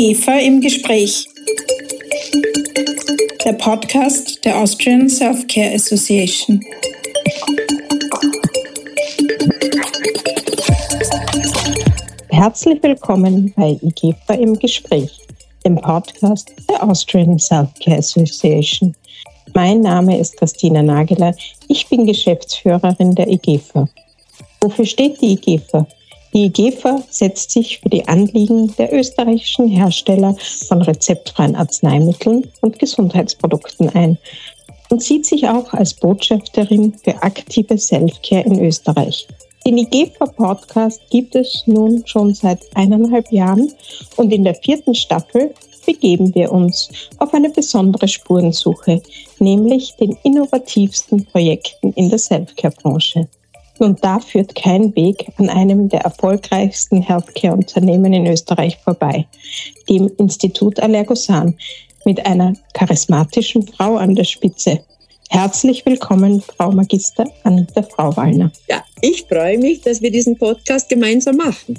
IGEFA im Gespräch. Der Podcast der Austrian Self-Care Association. Herzlich willkommen bei IGEFA im Gespräch, dem Podcast der Austrian Self-Care Association. Mein Name ist Christina Nageler. Ich bin Geschäftsführerin der IGEFA. Wofür steht die IGEFA? Die IGEFA setzt sich für die Anliegen der österreichischen Hersteller von rezeptfreien Arzneimitteln und Gesundheitsprodukten ein und sieht sich auch als Botschafterin für aktive Selfcare in Österreich. Den IGEFA-Podcast gibt es nun schon seit eineinhalb Jahren und in der vierten Staffel begeben wir uns auf eine besondere Spurensuche, nämlich den innovativsten Projekten in der Selfcare-Branche. Und da führt kein Weg an einem der erfolgreichsten Healthcare-Unternehmen in Österreich vorbei, dem Institut Allergosan, mit einer charismatischen Frau an der Spitze. Herzlich willkommen, Frau Magister Anita Frauwallner. Ja, ich freue mich, dass wir diesen Podcast gemeinsam machen.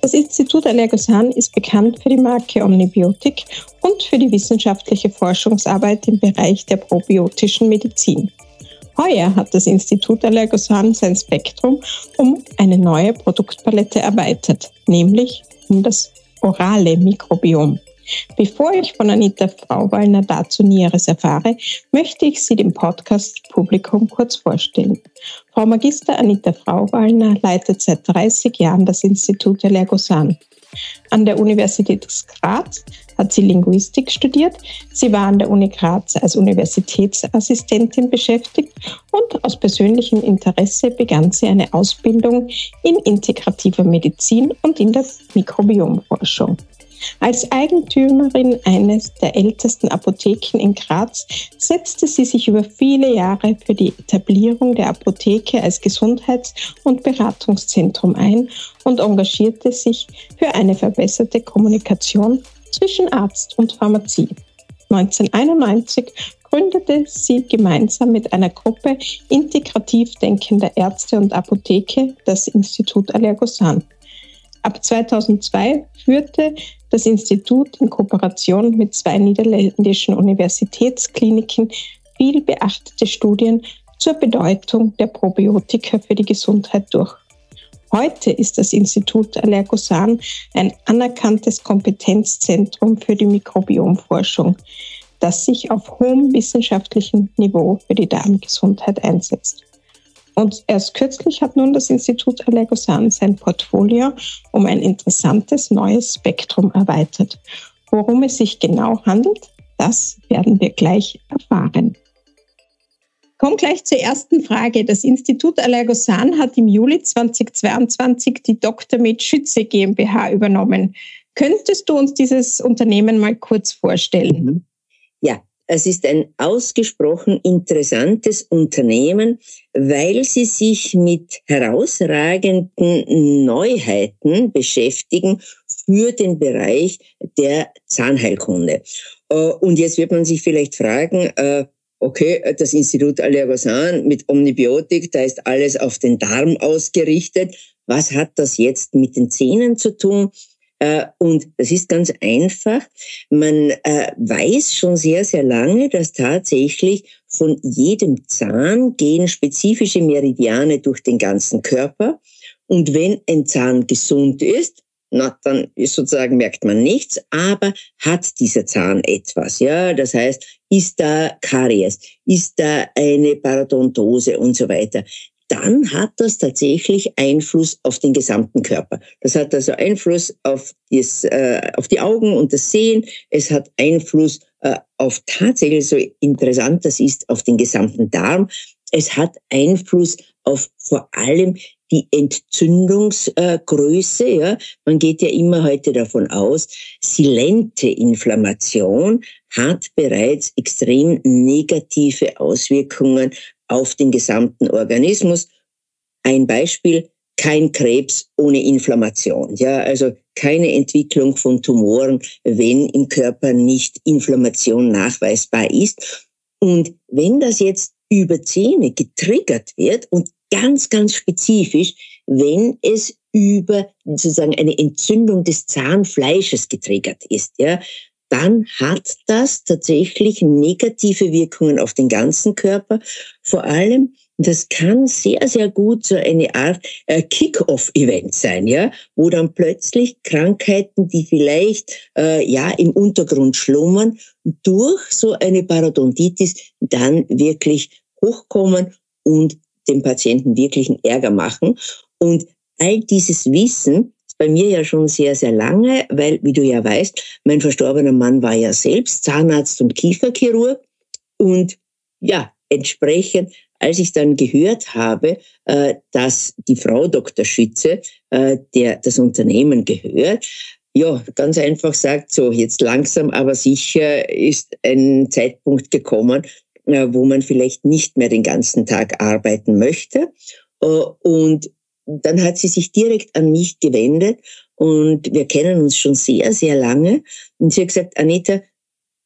Das Institut Allergosan ist bekannt für die Marke Omnibiotik und für die wissenschaftliche Forschungsarbeit im Bereich der probiotischen Medizin. Heuer hat das Institut Allergosan sein Spektrum um eine neue Produktpalette erweitert, nämlich um das orale Mikrobiom. Bevor ich von Anita Frauwallner dazu Näheres erfahre, möchte ich Sie dem Podcast-Publikum kurz vorstellen. Frau Magister Anita Frauwallner leitet seit 30 Jahren das Institut Allergosan. An der Universität Graz hat sie Linguistik studiert. Sie war an der Uni Graz als Universitätsassistentin beschäftigt und aus persönlichem Interesse begann sie eine Ausbildung in integrativer Medizin und in der Mikrobiomforschung. Als Eigentümerin eines der ältesten Apotheken in Graz setzte sie sich über viele Jahre für die Etablierung der Apotheke als Gesundheits- und Beratungszentrum ein und engagierte sich für eine verbesserte Kommunikation zwischen Arzt und Pharmazie. 1991 gründete sie gemeinsam mit einer Gruppe integrativ denkender Ärzte und Apotheke das Institut Allergosan. Ab 2002 führte das Institut in Kooperation mit zwei niederländischen Universitätskliniken viel beachtete Studien zur Bedeutung der Probiotika für die Gesundheit durch. Heute ist das Institut Allergosan ein anerkanntes Kompetenzzentrum für die Mikrobiomforschung, das sich auf hohem wissenschaftlichen Niveau für die Darmgesundheit einsetzt. Und erst kürzlich hat nun das Institut Allergosan sein Portfolio um ein interessantes neues Spektrum erweitert. Worum es sich genau handelt, das werden wir gleich erfahren. Komm gleich zur ersten Frage. Das Institut Allergosan hat im Juli 2022 die Dr. Med Schütze GmbH übernommen. Könntest du uns dieses Unternehmen mal kurz vorstellen? Mhm. Ja, es ist ein ausgesprochen interessantes Unternehmen, weil sie sich mit herausragenden Neuheiten beschäftigen für den Bereich der Zahnheilkunde. Äh, und jetzt wird man sich vielleicht fragen, äh, okay, das Institut Allergosan mit Omnibiotik, da ist alles auf den Darm ausgerichtet. Was hat das jetzt mit den Zähnen zu tun? Äh, und das ist ganz einfach. Man äh, weiß schon sehr, sehr lange, dass tatsächlich von jedem Zahn gehen spezifische Meridiane durch den ganzen Körper. Und wenn ein Zahn gesund ist, na, dann ist sozusagen merkt man nichts, aber hat dieser Zahn etwas, ja? Das heißt, ist da Karies, ist da eine Parodontose und so weiter dann hat das tatsächlich Einfluss auf den gesamten Körper. Das hat also Einfluss auf, das, äh, auf die Augen und das Sehen. Es hat Einfluss äh, auf tatsächlich, so interessant das ist, auf den gesamten Darm. Es hat Einfluss auf vor allem die Entzündungsgröße. Ja. Man geht ja immer heute davon aus, silente Inflammation hat bereits extrem negative Auswirkungen auf den gesamten Organismus. Ein Beispiel, kein Krebs ohne Inflammation. Ja, also keine Entwicklung von Tumoren, wenn im Körper nicht Inflammation nachweisbar ist. Und wenn das jetzt über Zähne getriggert wird und ganz, ganz spezifisch, wenn es über sozusagen eine Entzündung des Zahnfleisches getriggert ist, ja, dann hat das tatsächlich negative Wirkungen auf den ganzen Körper. Vor allem, das kann sehr, sehr gut so eine Art äh, Kick-off-Event sein, ja, wo dann plötzlich Krankheiten, die vielleicht äh, ja im Untergrund schlummern, durch so eine Parodontitis dann wirklich hochkommen und dem Patienten wirklichen Ärger machen. Und all dieses Wissen bei mir ja schon sehr, sehr lange, weil, wie du ja weißt, mein verstorbener Mann war ja selbst Zahnarzt und Kieferchirurg. Und ja, entsprechend, als ich dann gehört habe, äh, dass die Frau Dr. Schütze, äh, der das Unternehmen gehört, ja, ganz einfach sagt, so jetzt langsam, aber sicher ist ein Zeitpunkt gekommen, wo man vielleicht nicht mehr den ganzen Tag arbeiten möchte. Und dann hat sie sich direkt an mich gewendet und wir kennen uns schon sehr, sehr lange. Und sie hat gesagt, Anita,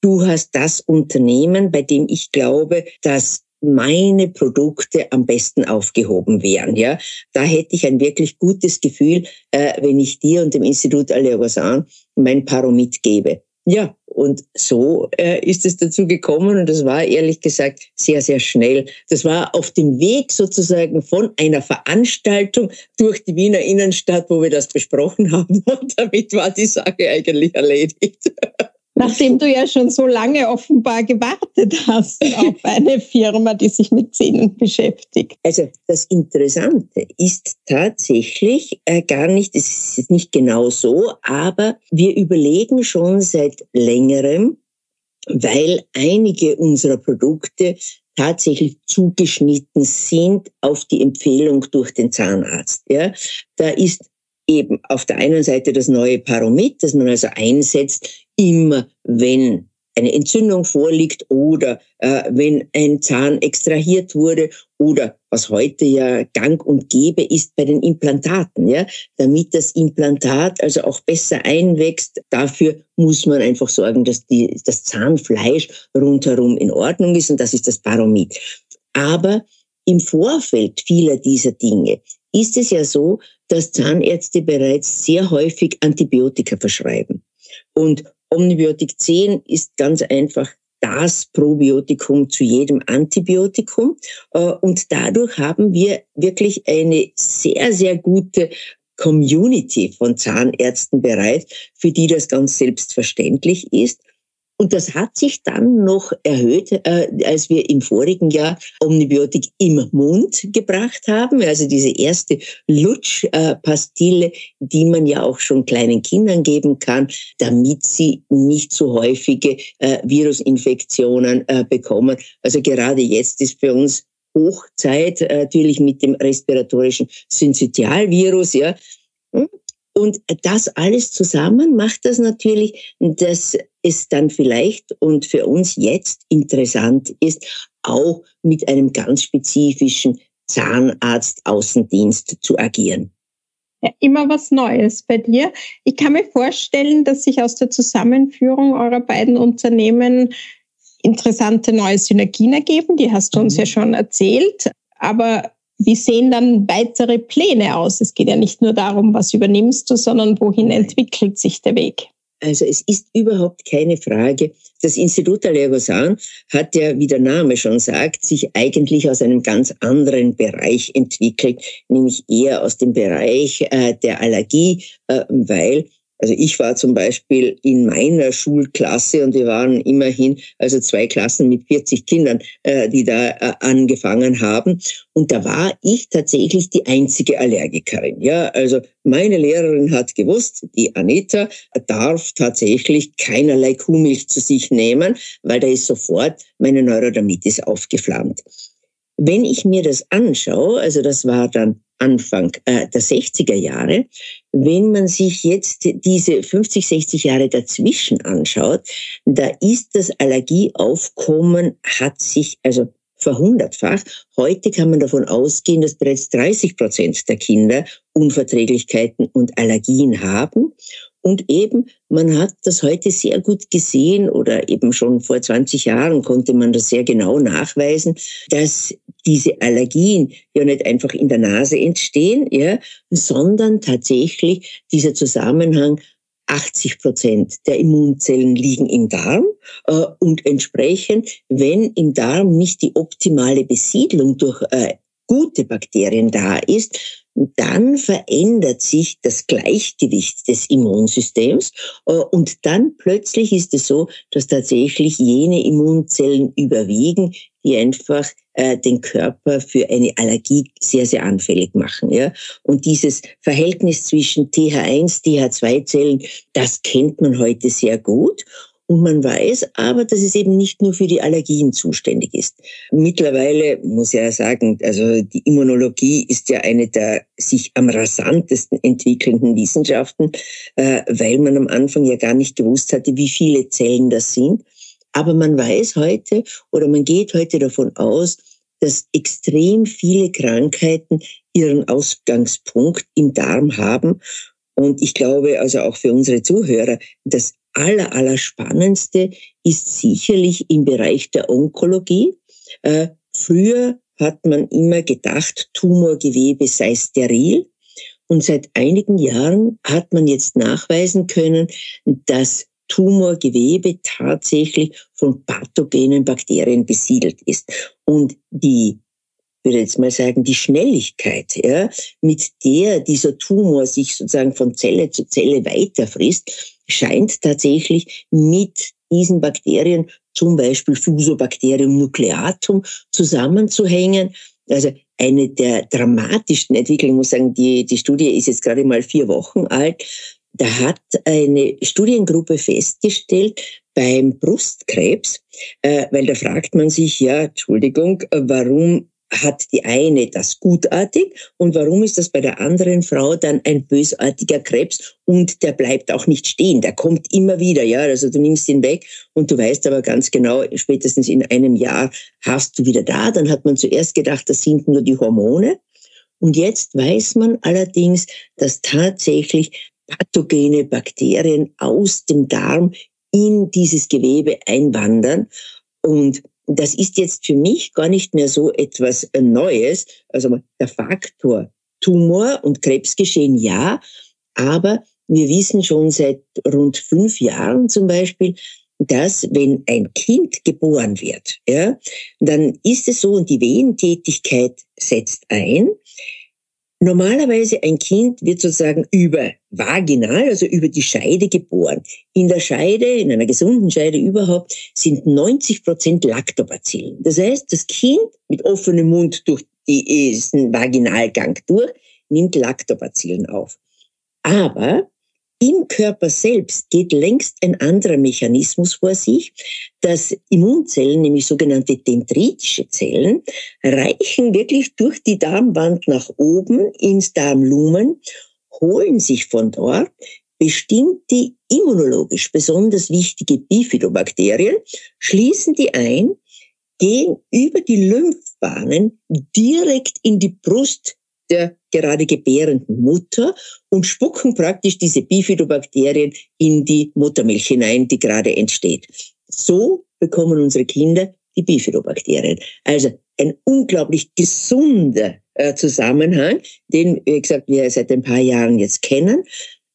du hast das Unternehmen, bei dem ich glaube, dass meine Produkte am besten aufgehoben wären. Ja, da hätte ich ein wirklich gutes Gefühl, äh, wenn ich dir und dem Institut Alleogasan mein Paromit gebe. Ja, und so äh, ist es dazu gekommen und das war ehrlich gesagt sehr, sehr schnell. Das war auf dem Weg sozusagen von einer Veranstaltung durch die Wiener Innenstadt, wo wir das besprochen haben und damit war die Sache eigentlich erledigt. Nachdem du ja schon so lange offenbar gewartet hast auf eine Firma, die sich mit Zähnen beschäftigt. Also das Interessante ist tatsächlich äh, gar nicht, es ist nicht genau so, aber wir überlegen schon seit längerem, weil einige unserer Produkte tatsächlich zugeschnitten sind auf die Empfehlung durch den Zahnarzt. Ja, da ist eben auf der einen Seite das neue Paromit, das man also einsetzt, immer wenn eine Entzündung vorliegt oder äh, wenn ein Zahn extrahiert wurde oder was heute ja gang und gäbe ist bei den Implantaten, ja, damit das Implantat also auch besser einwächst. Dafür muss man einfach sorgen, dass die, das Zahnfleisch rundherum in Ordnung ist und das ist das Paromit. Aber im Vorfeld vieler dieser Dinge ist es ja so, dass Zahnärzte bereits sehr häufig Antibiotika verschreiben. Und Omnibiotik 10 ist ganz einfach das Probiotikum zu jedem Antibiotikum. Äh, und dadurch haben wir wirklich eine sehr, sehr gute Community von Zahnärzten bereit, für die das ganz selbstverständlich ist. Und das hat sich dann noch erhöht, äh, als wir im vorigen Jahr Omnibiotik im Mund gebracht haben. Also diese erste Lutschpastille, die man ja auch schon kleinen Kindern geben kann, damit sie nicht so häufige äh, Virusinfektionen äh, bekommen. Also gerade jetzt ist für uns Hochzeit, äh, natürlich mit dem respiratorischen Syncytialvirus, ja. Und das alles zusammen macht das natürlich, dass es dann vielleicht und für uns jetzt interessant ist, auch mit einem ganz spezifischen Zahnarzt-Außendienst zu agieren. Ja, immer was Neues bei dir. Ich kann mir vorstellen, dass sich aus der Zusammenführung eurer beiden Unternehmen interessante neue Synergien ergeben. Die hast du uns mhm. ja schon erzählt. Aber wie sehen dann weitere Pläne aus? Es geht ja nicht nur darum, was übernimmst du, sondern wohin entwickelt sich der Weg? Also es ist überhaupt keine Frage. Das Institut Allergosan hat ja, wie der Name schon sagt, sich eigentlich aus einem ganz anderen Bereich entwickelt, nämlich eher aus dem Bereich äh, der Allergie, äh, weil also ich war zum Beispiel in meiner Schulklasse und wir waren immerhin also zwei Klassen mit 40 Kindern, äh, die da äh, angefangen haben. Und da war ich tatsächlich die einzige Allergikerin. Ja, also meine Lehrerin hat gewusst, die Anita darf tatsächlich keinerlei Kuhmilch zu sich nehmen, weil da ist sofort meine Neurodermitis aufgeflammt. Wenn ich mir das anschaue, also das war dann Anfang äh, der 60er Jahre, wenn man sich jetzt diese 50, 60 Jahre dazwischen anschaut, da ist das Allergieaufkommen hat sich also verhundertfacht. Heute kann man davon ausgehen, dass bereits 30 Prozent der Kinder Unverträglichkeiten und Allergien haben. Und eben, man hat das heute sehr gut gesehen oder eben schon vor 20 Jahren konnte man das sehr genau nachweisen, dass diese Allergien ja nicht einfach in der Nase entstehen, ja, sondern tatsächlich dieser Zusammenhang 80 Prozent der Immunzellen liegen im Darm äh, und entsprechend, wenn im Darm nicht die optimale Besiedlung durch äh, gute Bakterien da ist, dann verändert sich das Gleichgewicht des Immunsystems äh, und dann plötzlich ist es so, dass tatsächlich jene Immunzellen überwiegen, die einfach äh, den Körper für eine Allergie sehr, sehr anfällig machen. Ja? Und dieses Verhältnis zwischen TH1, TH2-Zellen, das kennt man heute sehr gut. Und man weiß aber, dass es eben nicht nur für die Allergien zuständig ist. Mittlerweile muss ich ja sagen, also die Immunologie ist ja eine der sich am rasantesten entwickelnden Wissenschaften, äh, weil man am Anfang ja gar nicht gewusst hatte, wie viele Zellen das sind. Aber man weiß heute oder man geht heute davon aus, dass extrem viele Krankheiten ihren Ausgangspunkt im Darm haben. Und ich glaube, also auch für unsere Zuhörer, das aller, aller Spannendste ist sicherlich im Bereich der Onkologie. Äh, früher hat man immer gedacht, Tumorgewebe sei steril. Und seit einigen Jahren hat man jetzt nachweisen können, dass Tumorgewebe tatsächlich von pathogenen Bakterien besiedelt ist. Und die würde jetzt mal sagen, die Schnelligkeit, ja, mit der dieser Tumor sich sozusagen von Zelle zu Zelle weiterfrisst, scheint tatsächlich mit diesen Bakterien, zum Beispiel Fusobacterium nucleatum, zusammenzuhängen. Also eine der dramatischsten Entwicklungen, muss sagen, die, die Studie ist jetzt gerade mal vier Wochen alt, da hat eine Studiengruppe festgestellt, beim Brustkrebs, äh, weil da fragt man sich ja, Entschuldigung, warum hat die eine das gutartig und warum ist das bei der anderen Frau dann ein bösartiger Krebs und der bleibt auch nicht stehen, der kommt immer wieder, ja, also du nimmst ihn weg und du weißt aber ganz genau, spätestens in einem Jahr hast du wieder da, dann hat man zuerst gedacht, das sind nur die Hormone und jetzt weiß man allerdings, dass tatsächlich pathogene Bakterien aus dem Darm in dieses Gewebe einwandern. Und das ist jetzt für mich gar nicht mehr so etwas Neues. Also der Faktor Tumor und Krebsgeschehen ja, aber wir wissen schon seit rund fünf Jahren zum Beispiel, dass wenn ein Kind geboren wird, ja, dann ist es so und die Wehentätigkeit setzt ein, Normalerweise ein Kind wird sozusagen über vaginal, also über die Scheide geboren. In der Scheide, in einer gesunden Scheide überhaupt, sind 90 Prozent Lactobacillen. Das heißt, das Kind mit offenem Mund durch diesen Vaginalgang durch nimmt Lactobacillen auf. Aber im Körper selbst geht längst ein anderer Mechanismus vor sich, dass Immunzellen, nämlich sogenannte dendritische Zellen, reichen wirklich durch die Darmwand nach oben ins Darmlumen, holen sich von dort bestimmte immunologisch besonders wichtige Bifidobakterien, schließen die ein, gehen über die Lymphbahnen direkt in die Brust der gerade gebärenden Mutter und spucken praktisch diese Bifidobakterien in die Muttermilch hinein, die gerade entsteht. So bekommen unsere Kinder die Bifidobakterien. Also ein unglaublich gesunder äh, Zusammenhang, den, wie gesagt, wir seit ein paar Jahren jetzt kennen,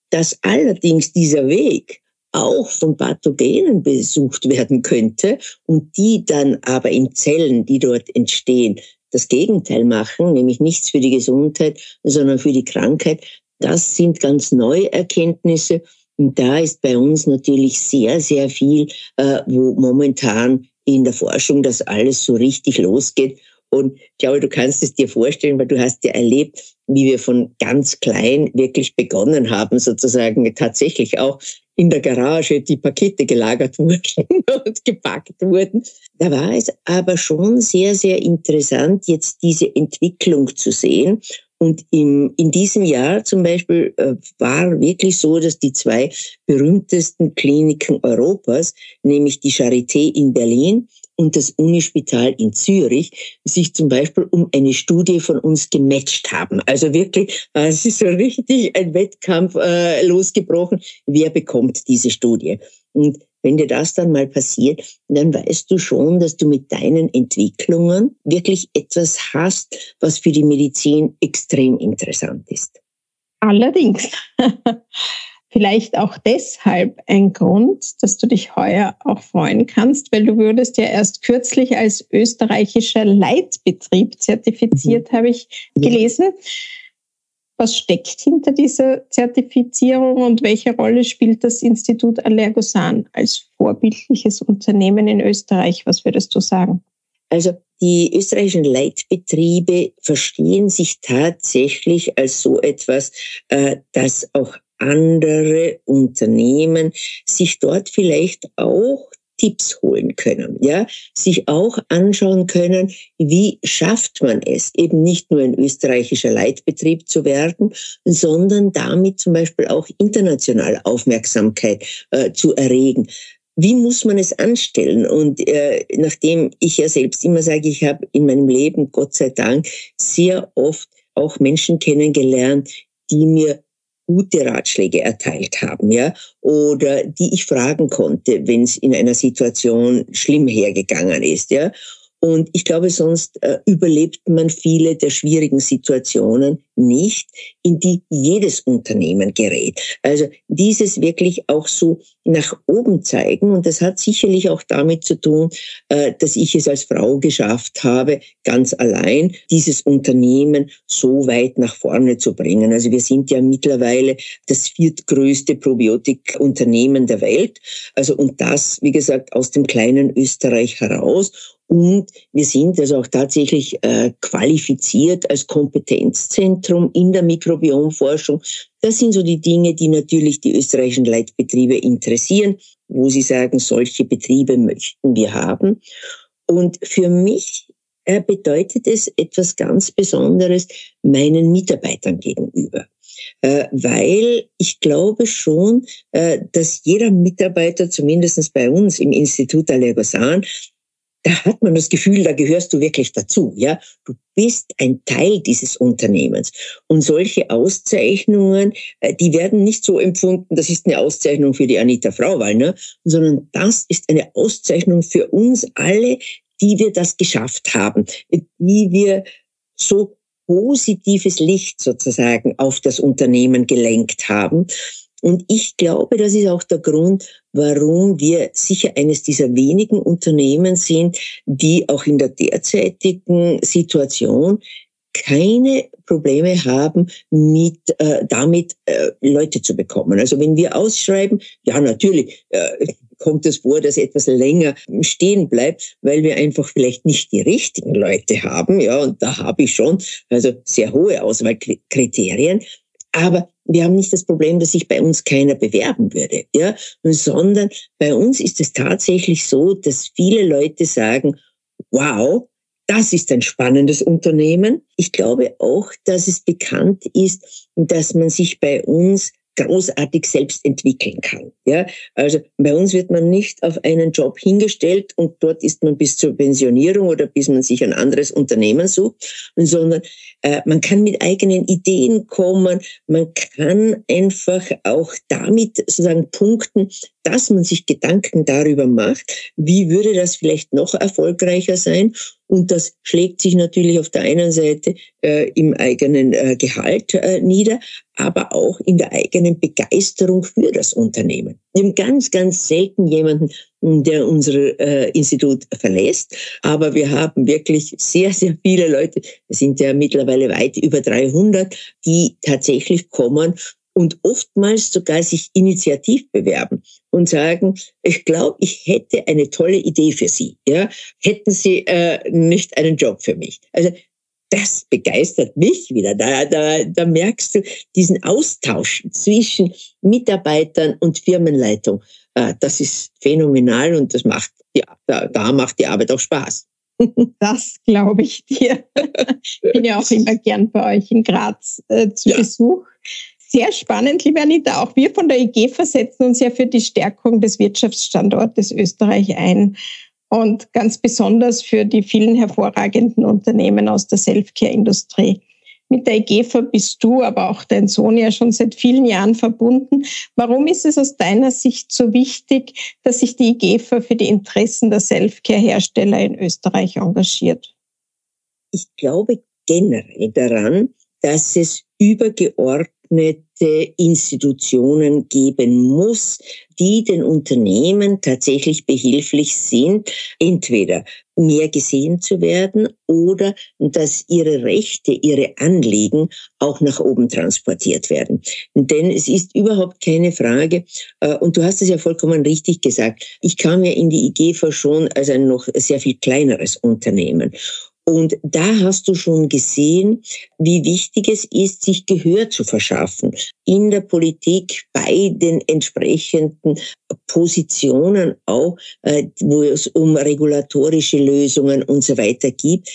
dass allerdings dieser Weg auch von Pathogenen besucht werden könnte und die dann aber in Zellen, die dort entstehen, das Gegenteil machen, nämlich nichts für die Gesundheit, sondern für die Krankheit. Das sind ganz neue Erkenntnisse. Und da ist bei uns natürlich sehr, sehr viel, äh, wo momentan in der Forschung das alles so richtig losgeht. Und ich glaube, du kannst es dir vorstellen, weil du hast ja erlebt, wie wir von ganz klein wirklich begonnen haben, sozusagen tatsächlich auch in der Garage die Pakete gelagert wurden und gepackt wurden. Da war es aber schon sehr, sehr interessant, jetzt diese Entwicklung zu sehen. Und im, in diesem Jahr zum Beispiel äh, war wirklich so, dass die zwei berühmtesten Kliniken Europas, nämlich die Charité in Berlin und das Unispital in Zürich sich zum Beispiel um eine Studie von uns gematcht haben. Also wirklich, äh, es ist so richtig ein Wettkampf äh, losgebrochen. Wer bekommt diese Studie? Und wenn dir das dann mal passiert, dann weißt du schon, dass du mit deinen Entwicklungen wirklich etwas hast, was für die Medizin extrem interessant ist. Allerdings. Vielleicht auch deshalb ein Grund, dass du dich heuer auch freuen kannst, weil du würdest ja erst kürzlich als österreichischer Leitbetrieb zertifiziert, mhm. habe ich gelesen. Was steckt hinter dieser Zertifizierung und welche Rolle spielt das Institut Allergosan als vorbildliches Unternehmen in Österreich? Was würdest du sagen? Also die österreichischen Leitbetriebe verstehen sich tatsächlich als so etwas, äh, das auch andere Unternehmen sich dort vielleicht auch Tipps holen können, ja, sich auch anschauen können, wie schafft man es, eben nicht nur ein österreichischer Leitbetrieb zu werden, sondern damit zum Beispiel auch international Aufmerksamkeit äh, zu erregen. Wie muss man es anstellen? Und äh, nachdem ich ja selbst immer sage, ich habe in meinem Leben, Gott sei Dank, sehr oft auch Menschen kennengelernt, die mir gute Ratschläge erteilt haben, ja, oder die ich fragen konnte, wenn es in einer Situation schlimm hergegangen ist, ja. Und ich glaube, sonst äh, überlebt man viele der schwierigen Situationen nicht, in die jedes Unternehmen gerät. Also dieses wirklich auch so nach oben zeigen. Und das hat sicherlich auch damit zu tun, äh, dass ich es als Frau geschafft habe, ganz allein dieses Unternehmen so weit nach vorne zu bringen. Also wir sind ja mittlerweile das viertgrößte Probiotikunternehmen der Welt. Also und das, wie gesagt, aus dem kleinen Österreich heraus. Und wir sind also auch tatsächlich äh, qualifiziert als Kompetenzzentrum in der Mikrobiomforschung. Das sind so die Dinge, die natürlich die österreichischen Leitbetriebe interessieren, wo sie sagen, solche Betriebe möchten wir haben. Und für mich äh, bedeutet es etwas ganz Besonderes meinen Mitarbeitern gegenüber. Äh, weil ich glaube schon, dass jeder Mitarbeiter, zumindest bei uns im Institut Allergosan, hat man das Gefühl, da gehörst du wirklich dazu, ja. Du bist ein Teil dieses Unternehmens. Und solche Auszeichnungen, äh, die werden nicht so empfunden, das ist eine Auszeichnung für die Anita Frauwall, ne? sondern das ist eine Auszeichnung für uns alle, die wir das geschafft haben, die wir so positives Licht sozusagen auf das Unternehmen gelenkt haben. Und ich glaube, das ist auch der Grund, warum wir sicher eines dieser wenigen Unternehmen sind, die auch in der derzeitigen Situation keine Probleme haben, mit äh, damit äh, Leute zu bekommen. Also wenn wir ausschreiben, ja natürlich äh, kommt es vor, dass etwas länger stehen bleibt, weil wir einfach vielleicht nicht die richtigen Leute haben. Ja, und da habe ich schon also sehr hohe Auswahlkriterien. Aber wir haben nicht das Problem, dass sich bei uns keiner bewerben würde, ja, sondern bei uns ist es tatsächlich so, dass viele Leute sagen, wow, das ist ein spannendes Unternehmen. Ich glaube auch, dass es bekannt ist, dass man sich bei uns großartig selbst entwickeln kann. Ja, also bei uns wird man nicht auf einen Job hingestellt und dort ist man bis zur Pensionierung oder bis man sich ein anderes Unternehmen sucht, sondern äh, man kann mit eigenen Ideen kommen. Man kann einfach auch damit sozusagen punkten, dass man sich Gedanken darüber macht, wie würde das vielleicht noch erfolgreicher sein. Und das schlägt sich natürlich auf der einen Seite äh, im eigenen äh, Gehalt äh, nieder, aber auch in der eigenen Begeisterung für das Unternehmen. Wir haben ganz, ganz selten jemanden, der unser äh, Institut verlässt, aber wir haben wirklich sehr, sehr viele Leute, es sind ja mittlerweile weit über 300, die tatsächlich kommen und oftmals sogar sich initiativ bewerben und sagen, ich glaube, ich hätte eine tolle Idee für Sie. Ja, hätten Sie äh, nicht einen Job für mich? Also das begeistert mich wieder. Da, da, da merkst du diesen Austausch zwischen Mitarbeitern und Firmenleitung. Äh, das ist phänomenal und das macht, ja, da, da macht die Arbeit auch Spaß. Das glaube ich dir. Ich bin ja auch immer gern bei euch in Graz äh, zu ja. Besuch. Sehr spannend, liebe Anita. Auch wir von der EG versetzen uns ja für die Stärkung des Wirtschaftsstandortes Österreich ein. und ganz besonders für die vielen hervorragenden Unternehmen aus der Selfcare-Industrie. Mit der EGFA bist du, aber auch dein Sohn ja schon seit vielen Jahren verbunden. Warum ist es aus deiner Sicht so wichtig, dass sich die EGFA für die Interessen der Selfcare-Hersteller in Österreich engagiert? Ich glaube generell daran, dass es übergeordnete Institutionen geben muss, die den Unternehmen tatsächlich behilflich sind, entweder mehr gesehen zu werden oder dass ihre Rechte, ihre Anliegen auch nach oben transportiert werden. Denn es ist überhaupt keine Frage, äh, und du hast es ja vollkommen richtig gesagt, ich kam ja in die IGFA schon als ein noch sehr viel kleineres Unternehmen. Und da hast du schon gesehen, wie wichtig es ist, sich Gehör zu verschaffen in der Politik bei den entsprechenden Positionen auch, äh, wo es um regulatorische Lösungen und so weiter geht.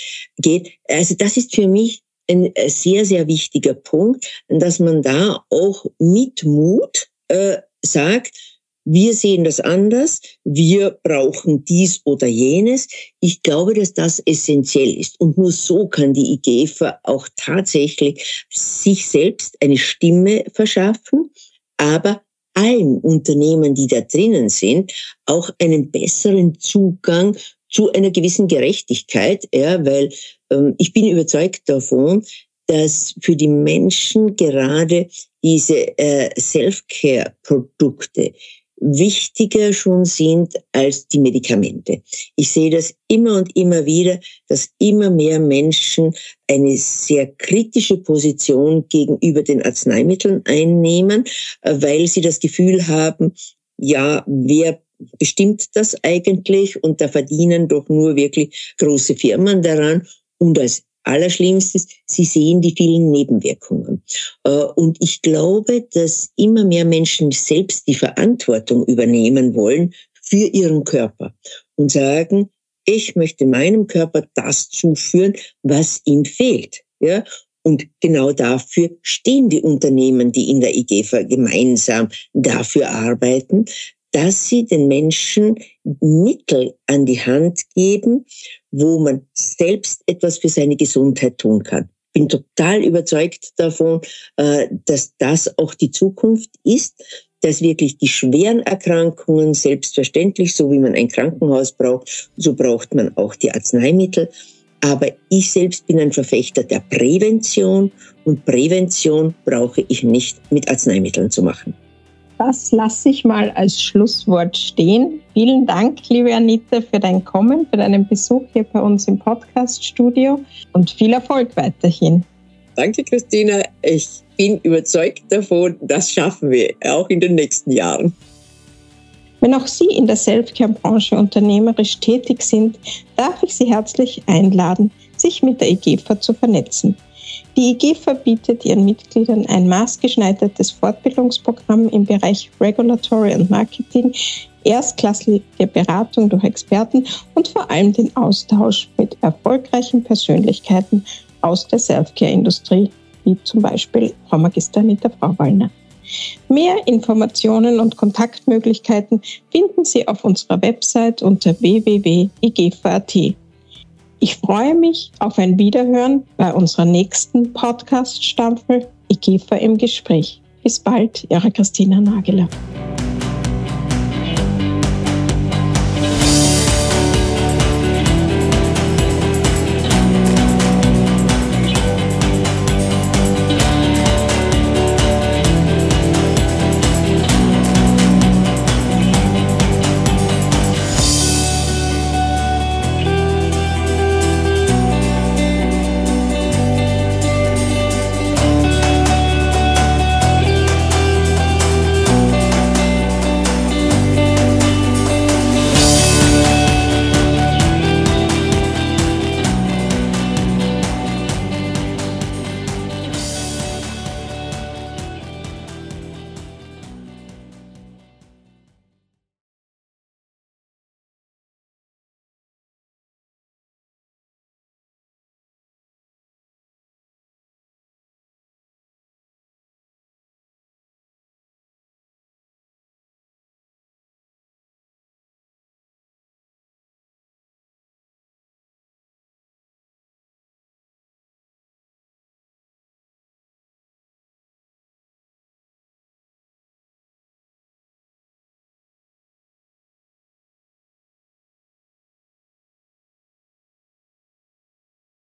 Also das ist für mich ein äh, sehr, sehr wichtiger Punkt, dass man da auch mit Mut äh, sagt, wir sehen das anders, wir brauchen dies oder jenes. Ich glaube, dass das essentiell ist. Und nur so kann die IGFA auch tatsächlich sich selbst eine Stimme verschaffen, aber allen Unternehmen, die da drinnen sind, auch einen besseren Zugang zu einer gewissen Gerechtigkeit, ja, weil ähm, ich bin überzeugt davon, dass für die Menschen gerade diese äh, Self-Care-Produkte wichtiger schon sind als die Medikamente. Ich sehe das immer und immer wieder, dass immer mehr Menschen eine sehr kritische Position gegenüber den Arzneimitteln einnehmen, äh, weil sie das Gefühl haben, ja, wer bestimmt das eigentlich und da verdienen doch nur wirklich große Firmen daran und als Allerschlimmstes, sie sehen die vielen Nebenwirkungen. Äh, und ich glaube, dass immer mehr Menschen selbst die Verantwortung übernehmen wollen für ihren Körper und sagen, ich möchte meinem Körper das zuführen, was ihm fehlt. Ja? Und genau dafür stehen die Unternehmen, die in der IGFA gemeinsam dafür arbeiten, dass sie den Menschen Mittel an die Hand geben, wo man selbst etwas für seine Gesundheit tun kann. Bin total überzeugt davon, äh, dass das auch die Zukunft ist, dass wirklich die schweren Erkrankungen selbstverständlich, so wie man ein Krankenhaus braucht, so braucht man auch die Arzneimittel. Aber ich selbst bin ein Verfechter der Prävention und Prävention brauche ich nicht mit Arzneimitteln zu machen. Das lasse ich mal als Schlusswort stehen. Vielen Dank, liebe Anita, für dein Kommen, für deinen Besuch hier bei uns im Podcast-Studio und viel Erfolg weiterhin. Danke, Christina. Ich bin überzeugt davon, das schaffen wir auch in den nächsten Jahren. Wenn auch Sie in der Selfcare-Branche unternehmerisch tätig sind, darf ich Sie herzlich einladen, sich mit der EGFA zu vernetzen. Die IGFA bietet ihren Mitgliedern ein maßgeschneidertes Fortbildungsprogramm im Bereich Regulatory und Marketing, erstklassige Beratung durch Experten und vor allem den Austausch mit erfolgreichen Persönlichkeiten aus der Selfcare-Industrie, wie zum Beispiel Frau Magister Anita Brauwallner. Mehr Informationen und Kontaktmöglichkeiten finden Sie auf unserer Website unter www.igfa.at. Ich freue mich auf ein Wiederhören bei unserer nächsten Podcast-Staffel IGEFA im Gespräch. Bis bald, Ihre Christina Nageler.